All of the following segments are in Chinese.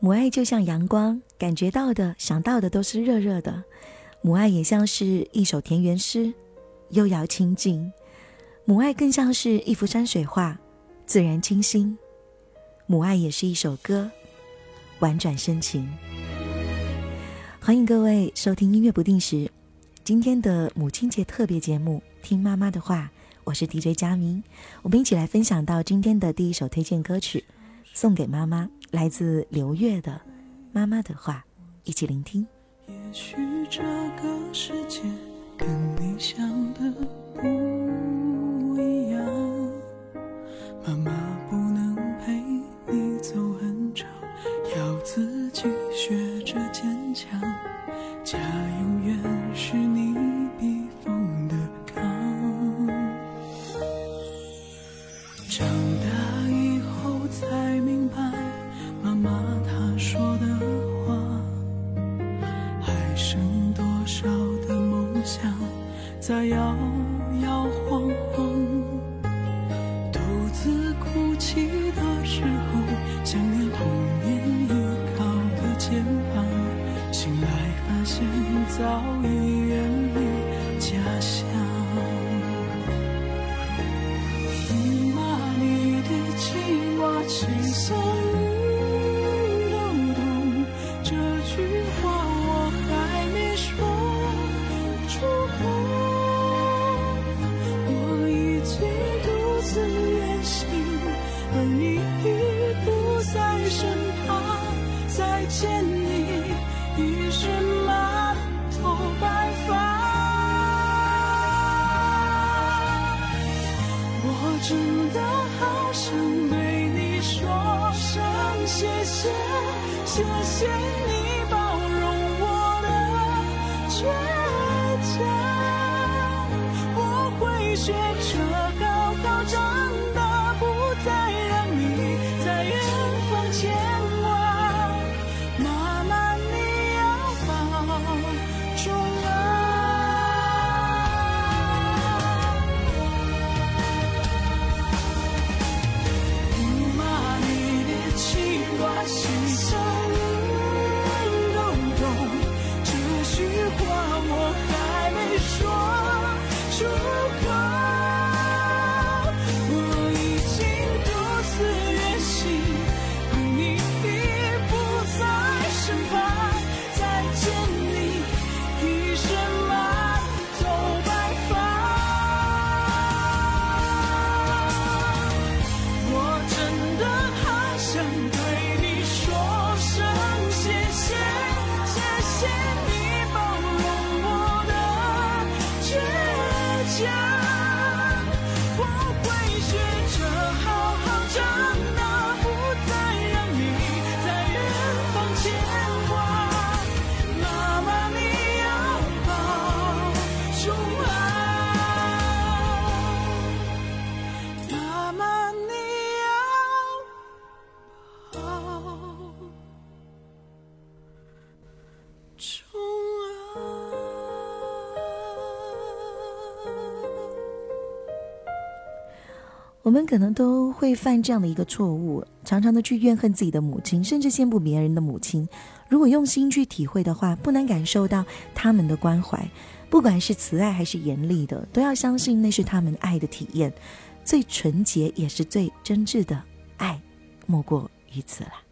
母爱就像阳光，感觉到的、想到的都是热热的。母爱也像是一首田园诗，悠扬清静。母爱更像是一幅山水画，自然清新。母爱也是一首歌，婉转深情。欢迎各位收听音乐不定时，今天的母亲节特别节目《听妈妈的话》，我是 DJ 佳明，我们一起来分享到今天的第一首推荐歌曲，送给妈妈，来自刘月的《妈妈的话》，一起聆听。也许这个世界跟你想的不一样，妈妈不能陪你走很长，要自己学着坚强，早已远离家乡。妈，你的牵挂轻松动动，这句话我还没说出口。我已经独自远行，而你已不在身旁。再见我们可能都会犯这样的一个错误，常常的去怨恨自己的母亲，甚至羡慕别人的母亲。如果用心去体会的话，不难感受到他们的关怀，不管是慈爱还是严厉的，都要相信那是他们爱的体验，最纯洁也是最真挚的爱，莫过于此了。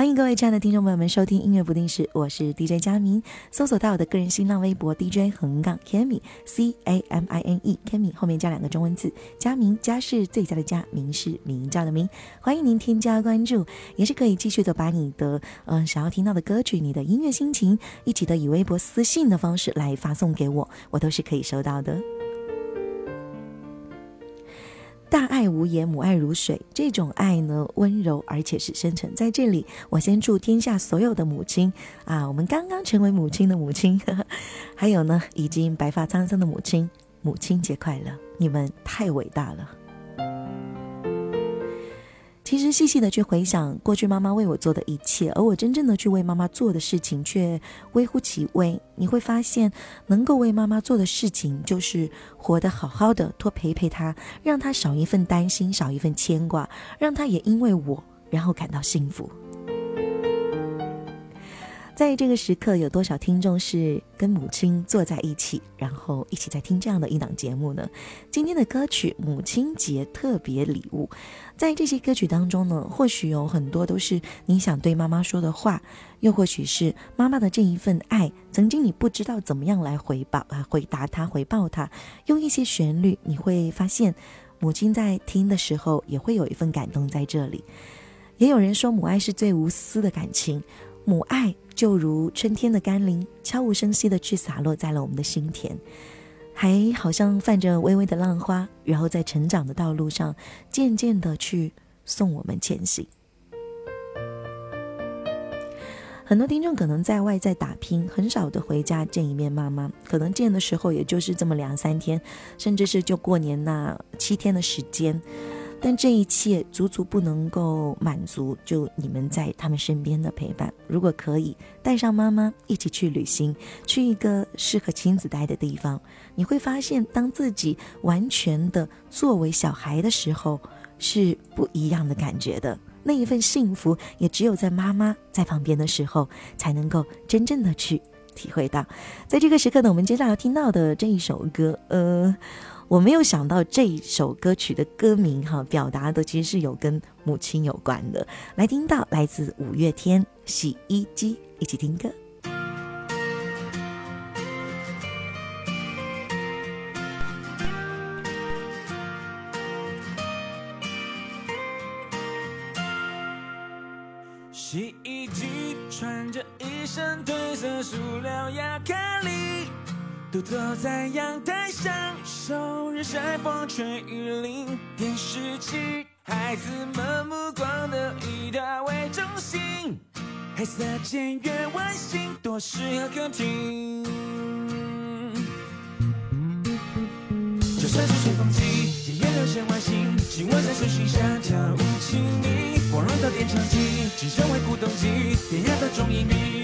欢迎各位亲爱的听众朋友们收听音乐不定时，我是 DJ 佳明。搜索到我的个人新浪微博 DJ 横杠 Cammy C A M I N E Kami 后面加两个中文字，佳明家是最佳的佳，明是名叫的名。欢迎您添加关注，也是可以继续的把你的嗯、呃、想要听到的歌曲、你的音乐心情，一起的以微博私信的方式来发送给我，我都是可以收到的。大爱无言，母爱如水。这种爱呢，温柔而且是深沉。在这里，我先祝天下所有的母亲啊，我们刚刚成为母亲的母亲，呵 呵还有呢，已经白发苍苍的母亲，母亲节快乐！你们太伟大了。其实细细的去回想过去妈妈为我做的一切，而我真正的去为妈妈做的事情却微乎其微。你会发现，能够为妈妈做的事情，就是活得好好的，多陪陪她，让她少一份担心，少一份牵挂，让她也因为我然后感到幸福。在这个时刻，有多少听众是跟母亲坐在一起，然后一起在听这样的一档节目呢？今天的歌曲《母亲节特别礼物》，在这些歌曲当中呢，或许有很多都是你想对妈妈说的话，又或许是妈妈的这一份爱，曾经你不知道怎么样来回报啊，回答她，回报她，用一些旋律，你会发现，母亲在听的时候也会有一份感动在这里。也有人说，母爱是最无私的感情，母爱就如春天的甘霖，悄无声息的去洒落在了我们的心田，还好像泛着微微的浪花，然后在成长的道路上，渐渐的去送我们前行。很多听众可能在外在打拼，很少的回家见一面妈妈，可能见的时候也就是这么两三天，甚至是就过年那七天的时间。但这一切足足不能够满足，就你们在他们身边的陪伴。如果可以带上妈妈一起去旅行，去一个适合亲子待的地方，你会发现，当自己完全的作为小孩的时候，是不一样的感觉的。那一份幸福，也只有在妈妈在旁边的时候，才能够真正的去体会到。在这个时刻呢，我们接下来要听到的这一首歌，呃。我没有想到这一首歌曲的歌名哈，表达的其实是有跟母亲有关的。来听到来自五月天《洗衣机》，一起听歌。洗衣机穿着一身褪色塑料亚克力。独坐在阳台上受日晒风吹雨淋，电视机孩子们目光的一大为中心，黑色简约外形多适合客厅。就算是吹风机，也有些外形，希望在水星下跳舞亲你。光荣的电唱机，只成为古董机，典雅的中音比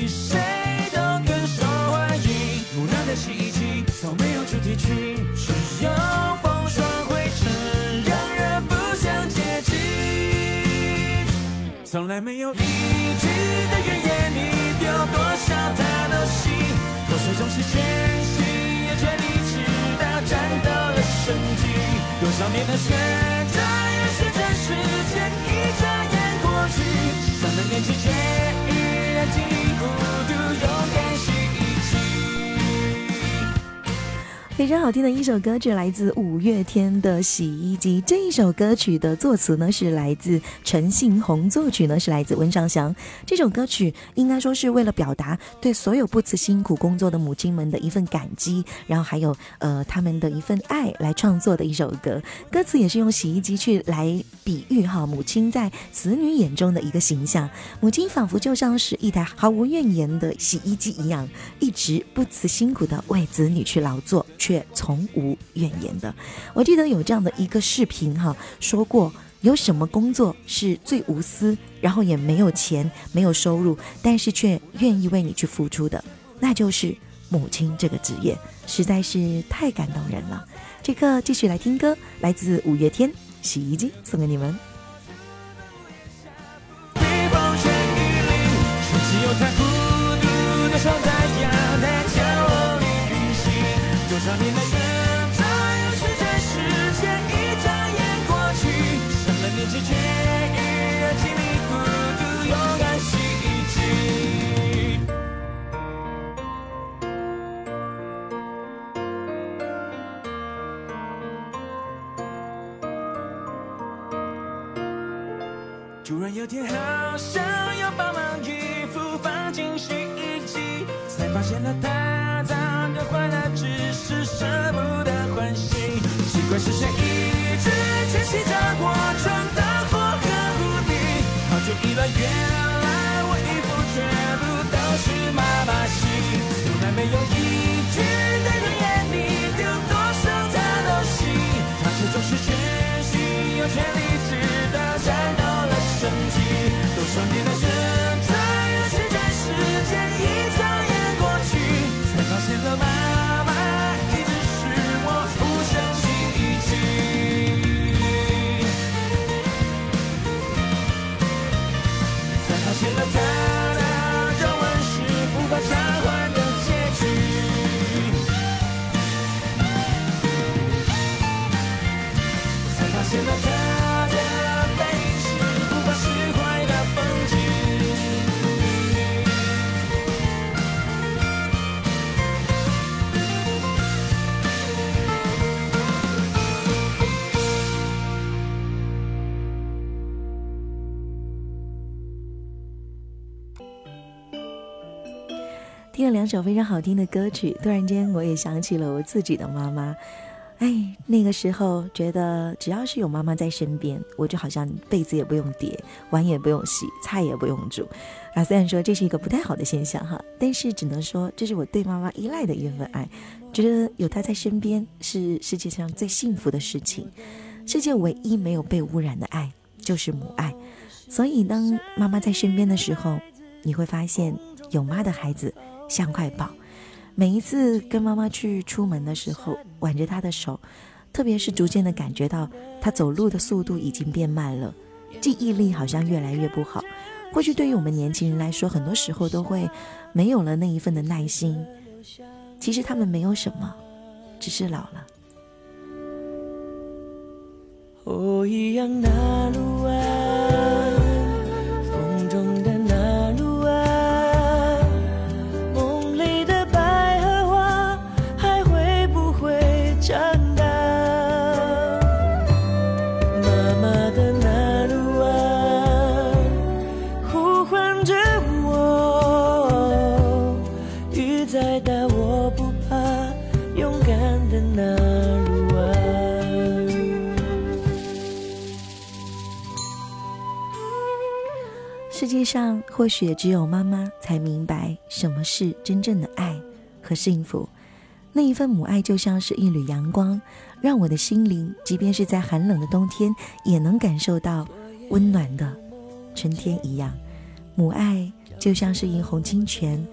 来没有一句的怨言，你丢多少他都信。破碎总是全心，也全力直到战斗了生机。多少年的学长，也是这时间一眨眼过去。上了年纪非常好听的一首歌曲，来自五月天的《洗衣机》。这一首歌曲的作词呢是来自陈信宏，作曲呢是来自温尚祥。这首歌曲应该说是为了表达对所有不辞辛苦工作的母亲们的一份感激，然后还有呃他们的一份爱来创作的一首歌。歌词也是用洗衣机去来比喻哈母亲在子女眼中的一个形象。母亲仿佛就像是一台毫无怨言的洗衣机一样，一直不辞辛苦的为子女去劳作。却从无怨言的。我记得有这样的一个视频哈，说过有什么工作是最无私，然后也没有钱、没有收入，但是却愿意为你去付出的，那就是母亲这个职业，实在是太感动人了。这个继续来听歌，来自五月天《洗衣机》，送给你们。突然有天，好想要把忙衣服放进洗衣机，才发现了它脏跟坏了只是舍不得换新，奇怪是谁一直牵洗着我了两首非常好听的歌曲，突然间我也想起了我自己的妈妈。哎，那个时候觉得只要是有妈妈在身边，我就好像被子也不用叠，碗也不用洗，菜也不用煮。啊，虽然说这是一个不太好的现象哈，但是只能说这是我对妈妈依赖的一份爱，觉得有她在身边是世界上最幸福的事情。世界唯一没有被污染的爱就是母爱，所以当妈妈在身边的时候，你会发现有妈的孩子。像块宝，每一次跟妈妈去出门的时候，挽着她的手，特别是逐渐的感觉到她走路的速度已经变慢了，记忆力好像越来越不好。或许对于我们年轻人来说，很多时候都会没有了那一份的耐心。其实他们没有什么，只是老了。一样路上或许只有妈妈才明白什么是真正的爱和幸福。那一份母爱就像是一缕阳光，让我的心灵，即便是在寒冷的冬天，也能感受到温暖的春天一样。母爱就像是一泓清泉，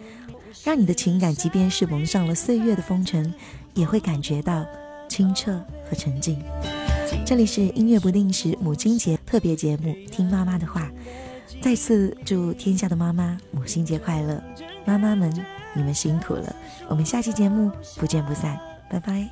让你的情感，即便是蒙上了岁月的风尘，也会感觉到清澈和沉静。这里是音乐不定时母亲节特别节目，听妈妈的话。再次祝天下的妈妈母亲节快乐，妈妈们，你们辛苦了。我们下期节目不见不散，拜拜。